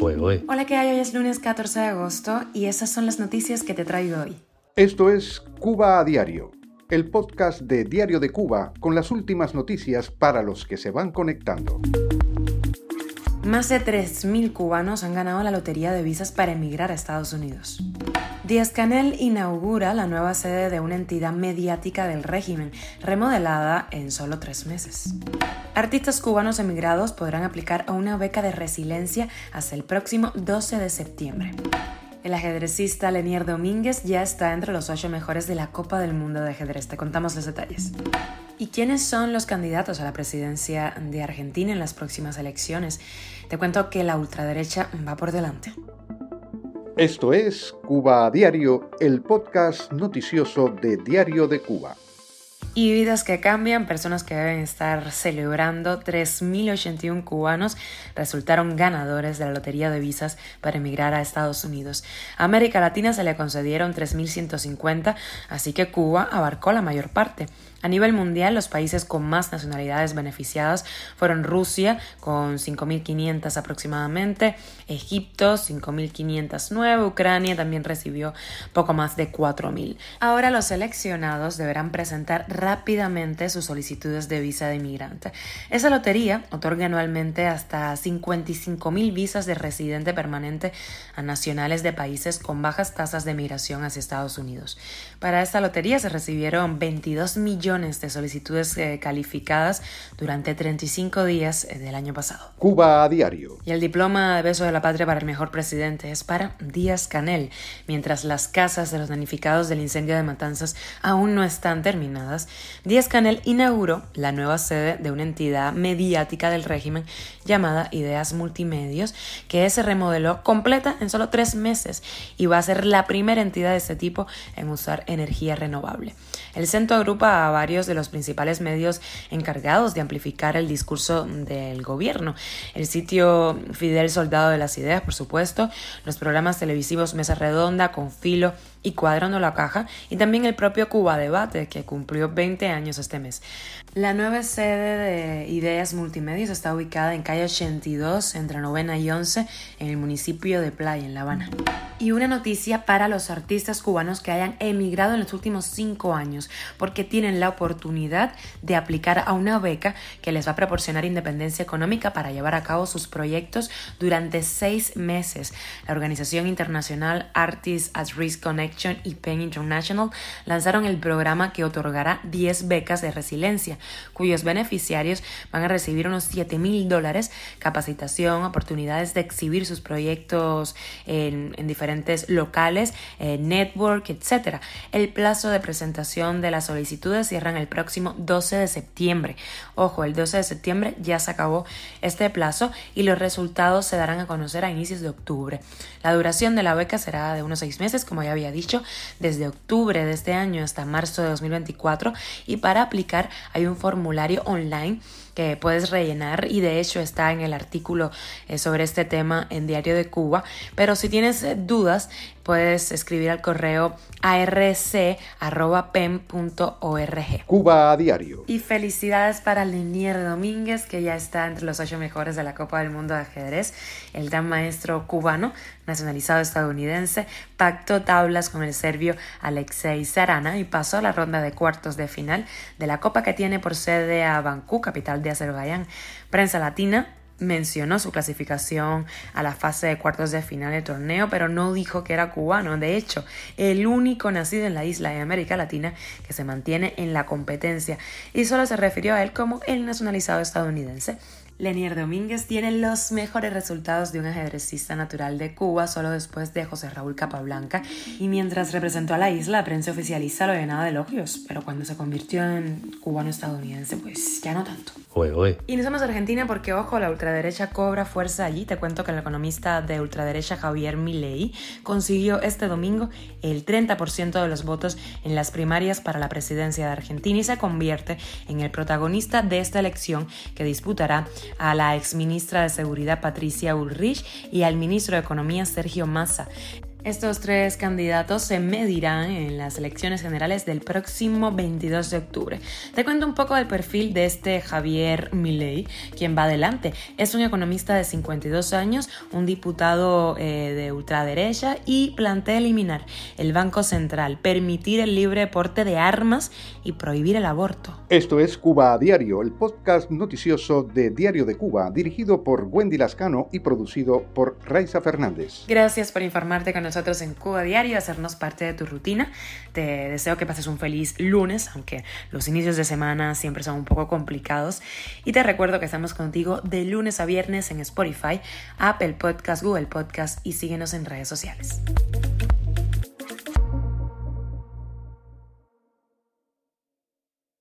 Hola, ¿qué hay? Hoy es lunes 14 de agosto y esas son las noticias que te traigo hoy. Esto es Cuba a Diario, el podcast de Diario de Cuba con las últimas noticias para los que se van conectando. Más de 3.000 cubanos han ganado la lotería de visas para emigrar a Estados Unidos. Díaz Canel inaugura la nueva sede de una entidad mediática del régimen, remodelada en solo tres meses. Artistas cubanos emigrados podrán aplicar a una beca de resiliencia hasta el próximo 12 de septiembre. El ajedrecista Lenier Domínguez ya está entre los ocho mejores de la Copa del Mundo de ajedrez. Te contamos los detalles. ¿Y quiénes son los candidatos a la presidencia de Argentina en las próximas elecciones? Te cuento que la ultraderecha va por delante. Esto es Cuba a Diario, el podcast noticioso de Diario de Cuba. Y vidas que cambian, personas que deben estar celebrando, 3.081 cubanos resultaron ganadores de la lotería de visas para emigrar a Estados Unidos. A América Latina se le concedieron 3.150, así que Cuba abarcó la mayor parte. A nivel mundial, los países con más nacionalidades beneficiadas fueron Rusia, con 5.500 aproximadamente, Egipto, 5.509, Ucrania también recibió poco más de 4.000. Ahora los seleccionados deberán presentar rápidamente sus solicitudes de visa de inmigrante. Esa lotería otorga anualmente hasta 55.000 visas de residente permanente a nacionales de países con bajas tasas de migración hacia Estados Unidos. Para esta lotería se recibieron 22 millones de solicitudes eh, calificadas durante 35 días eh, del año pasado. Cuba a diario. Y el diploma de beso de la patria para el mejor presidente es para Díaz Canel. Mientras las casas de los danificados del incendio de Matanzas aún no están terminadas, Díaz Canel inauguró la nueva sede de una entidad mediática del régimen llamada Ideas Multimedios, que se remodeló completa en solo tres meses y va a ser la primera entidad de este tipo en usar energía renovable. El centro agrupa a varios de los principales medios encargados de amplificar el discurso del gobierno. El sitio Fidel Soldado de las Ideas, por supuesto, los programas televisivos Mesa Redonda, con Filo y Cuadrando la Caja, y también el propio Cuba Debate, que cumplió 20 años este mes. La nueva sede de Ideas Multimedios está ubicada en calle 82, entre Novena y 11, en el municipio de Playa, en La Habana. Y una noticia para los artistas cubanos que hayan emigrado en los últimos cinco años, porque tienen la oportunidad de aplicar a una beca que les va a proporcionar independencia económica para llevar a cabo sus proyectos durante seis meses. La organización internacional Artists at Risk Connection y Penn International lanzaron el programa que otorgará 10 becas de resiliencia, cuyos beneficiarios van a recibir unos 7 mil dólares, capacitación, oportunidades de exhibir sus proyectos en, en diferentes locales, eh, network, etc. El plazo de presentación de las solicitudes cierran el próximo 12 de septiembre. Ojo, el 12 de septiembre ya se acabó este plazo y los resultados se darán a conocer a inicios de octubre. La duración de la beca será de unos seis meses, como ya había dicho, desde octubre de este año hasta marzo de 2024 y para aplicar hay un formulario online que puedes rellenar y de hecho está en el artículo eh, sobre este tema en Diario de Cuba. Pero si tienes eh, dudas, puedes escribir al correo arc.pem.org. Cuba a diario. Y felicidades para Linier Domínguez, que ya está entre los ocho mejores de la Copa del Mundo de ajedrez. El gran maestro cubano, nacionalizado estadounidense, pactó tablas con el serbio Alexei Sarana y pasó a la ronda de cuartos de final de la Copa que tiene por sede a Bakú, capital de Azerbaiyán. Prensa latina mencionó su clasificación a la fase de cuartos de final del torneo, pero no dijo que era cubano. De hecho, el único nacido en la isla de América Latina que se mantiene en la competencia y solo se refirió a él como el nacionalizado estadounidense. Lenier Domínguez tiene los mejores resultados de un ajedrecista natural de Cuba solo después de José Raúl Capablanca y mientras representó a la isla la prensa oficialista lo llenaba de elogios, pero cuando se convirtió en cubano estadounidense pues ya no tanto. Y nos vamos a Argentina porque, ojo, la ultraderecha cobra fuerza allí. Te cuento que el economista de ultraderecha Javier Milei consiguió este domingo el 30% de los votos en las primarias para la presidencia de Argentina y se convierte en el protagonista de esta elección que disputará a la exministra de Seguridad Patricia Ulrich y al ministro de Economía Sergio Massa. Estos tres candidatos se medirán en las elecciones generales del próximo 22 de octubre. Te cuento un poco del perfil de este Javier Milei, quien va adelante. Es un economista de 52 años, un diputado eh, de ultraderecha y plantea eliminar el Banco Central, permitir el libre porte de armas y prohibir el aborto. Esto es Cuba a Diario, el podcast noticioso de Diario de Cuba, dirigido por Wendy Lascano y producido por Raiza Fernández. Gracias por informarte con nosotros en Cuba Diario, hacernos parte de tu rutina. Te deseo que pases un feliz lunes, aunque los inicios de semana siempre son un poco complicados. Y te recuerdo que estamos contigo de lunes a viernes en Spotify, Apple Podcast, Google Podcast y síguenos en redes sociales.